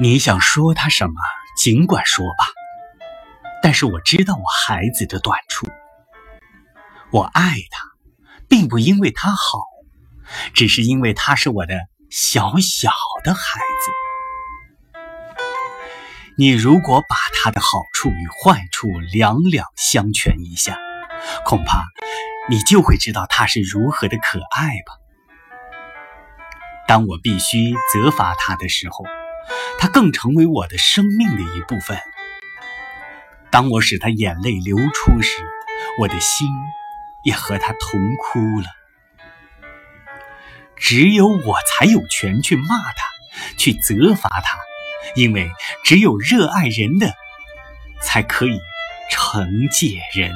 你想说他什么，尽管说吧。但是我知道我孩子的短处。我爱他，并不因为他好，只是因为他是我的小小的孩子。你如果把他的好处与坏处两两相权一下，恐怕你就会知道他是如何的可爱吧。当我必须责罚他的时候，他更成为我的生命的一部分。当我使他眼泪流出时，我的心也和他同哭了。只有我才有权去骂他，去责罚他，因为只有热爱人的，才可以惩戒人。